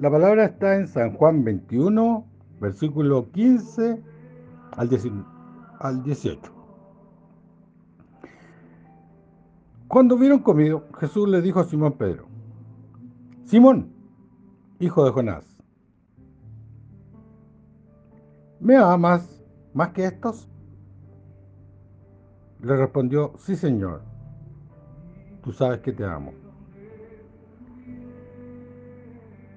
La palabra está en San Juan 21, versículo 15 al 18. Cuando hubieron comido, Jesús le dijo a Simón Pedro, Simón, hijo de Jonás, ¿me amas más que estos? Le respondió, sí Señor, tú sabes que te amo.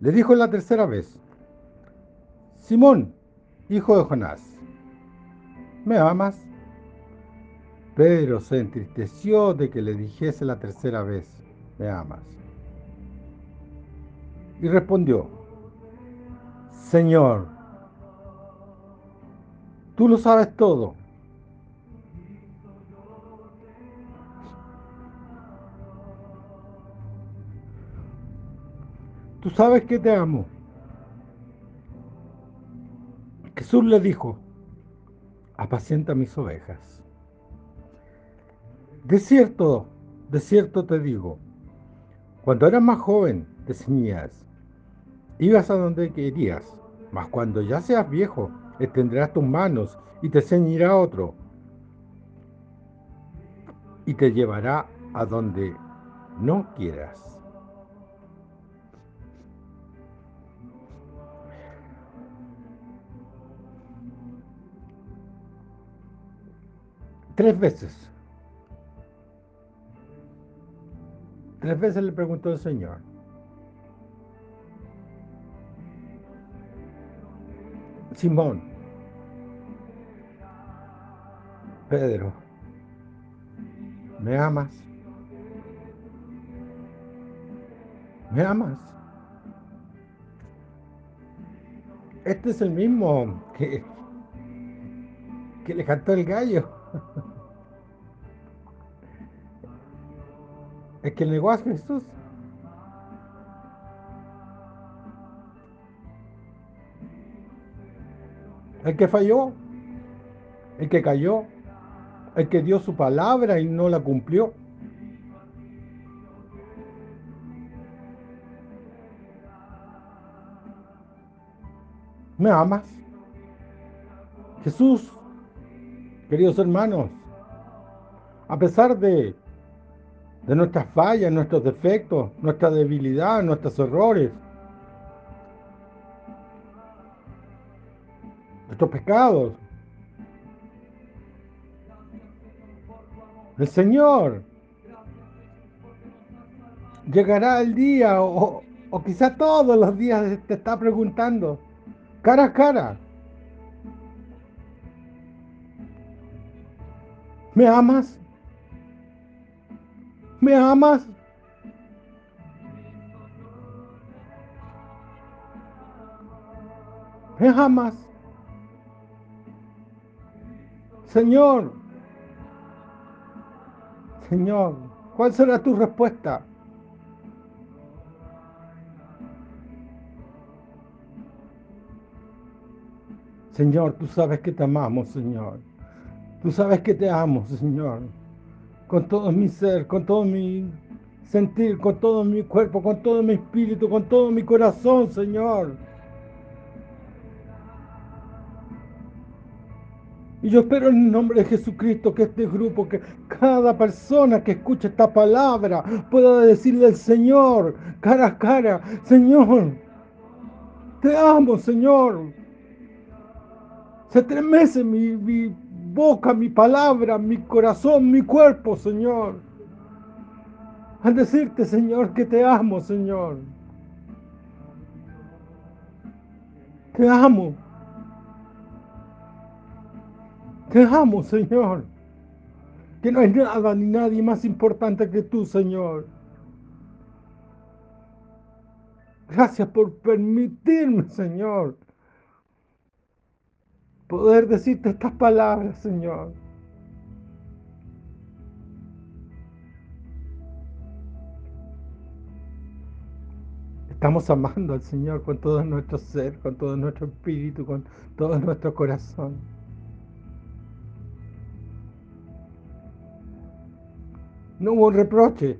Le dijo la tercera vez, Simón, hijo de Jonás, ¿me amas? Pedro se entristeció de que le dijese la tercera vez, ¿me amas? Y respondió, Señor, tú lo sabes todo. Sabes que te amo. Jesús le dijo, apacienta mis ovejas. De cierto, de cierto te digo, cuando eras más joven te ceñías, ibas a donde querías, mas cuando ya seas viejo, extenderás tus manos y te ceñirá otro, y te llevará a donde no quieras. Tres veces Tres veces le preguntó el Señor. Simón, Pedro, ¿me amas? ¿Me amas? Este es el mismo que, que le cantó el gallo. el que negó a Jesús. El que falló, el que cayó, el que dio su palabra y no la cumplió. ¿Me amas? Jesús, queridos hermanos, a pesar de de nuestras fallas, nuestros defectos, nuestra debilidad, nuestros errores, nuestros pecados. El Señor llegará el día o, o quizá todos los días te está preguntando, cara a cara, ¿me amas? ¿Me amas? ¿Me amas? Señor, Señor, ¿cuál será tu respuesta? Señor, tú sabes que te amamos, Señor. Tú sabes que te amo, Señor con todo mi ser, con todo mi sentir, con todo mi cuerpo, con todo mi espíritu, con todo mi corazón, Señor. Y yo espero en el nombre de Jesucristo que este grupo, que cada persona que escuche esta palabra pueda decirle al Señor, cara a cara, Señor, te amo, Señor. Se tremece mi, mi, boca, mi palabra, mi corazón, mi cuerpo, Señor. Al decirte, Señor, que te amo, Señor. Te amo. Te amo, Señor. Que no hay nada ni nadie más importante que tú, Señor. Gracias por permitirme, Señor, poder decirte estas palabras, Señor. Estamos amando al Señor con todo nuestro ser, con todo nuestro espíritu, con todo nuestro corazón. No hubo reproche.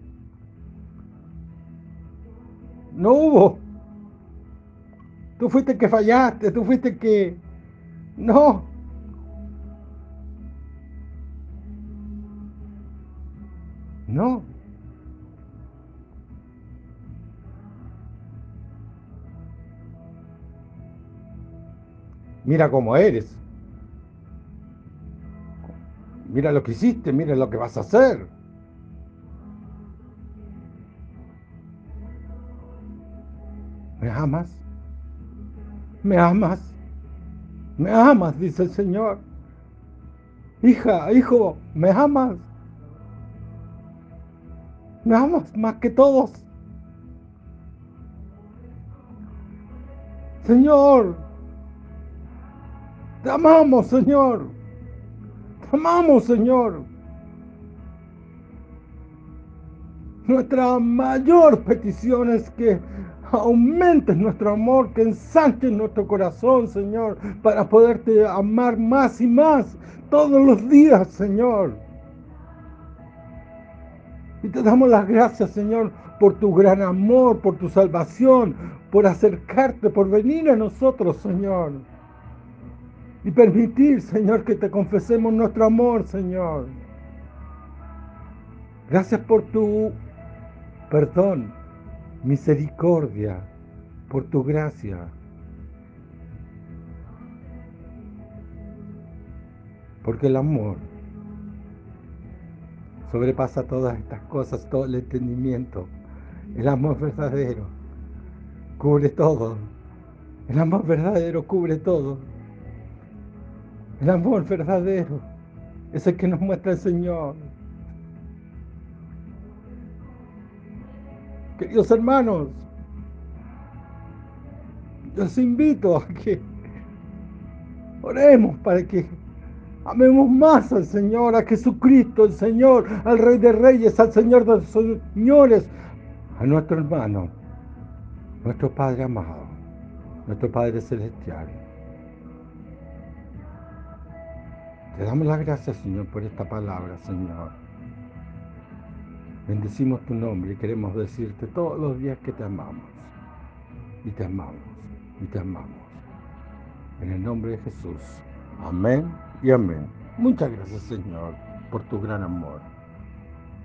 No hubo. Tú fuiste el que fallaste, tú fuiste el que... No. No. Mira cómo eres. Mira lo que hiciste, mira lo que vas a hacer. ¿Me amas? ¿Me amas? ¿Me amas? Dice el Señor. Hija, hijo, ¿me amas? ¿Me amas más que todos? Señor, te amamos, Señor. Te amamos, Señor. Nuestra mayor petición es que aumentes nuestro amor, que ensanches nuestro corazón, Señor, para poderte amar más y más todos los días, Señor. Y te damos las gracias, Señor, por tu gran amor, por tu salvación, por acercarte, por venir a nosotros, Señor. Y permitir, Señor, que te confesemos nuestro amor, Señor. Gracias por tu perdón, misericordia, por tu gracia. Porque el amor sobrepasa todas estas cosas, todo el entendimiento. El amor verdadero cubre todo. El amor verdadero cubre todo. El amor verdadero es el que nos muestra el Señor. Queridos hermanos, los invito a que oremos para que amemos más al Señor, a Jesucristo, el Señor, al Rey de Reyes, al Señor de los Señores, a nuestro hermano, nuestro Padre amado, nuestro Padre Celestial. Te damos las gracias, Señor, por esta palabra, Señor. Bendecimos tu nombre y queremos decirte todos los días que te amamos. Y te amamos. Y te amamos. En el nombre de Jesús. Amén y amén. Muchas gracias, Señor, por tu gran amor.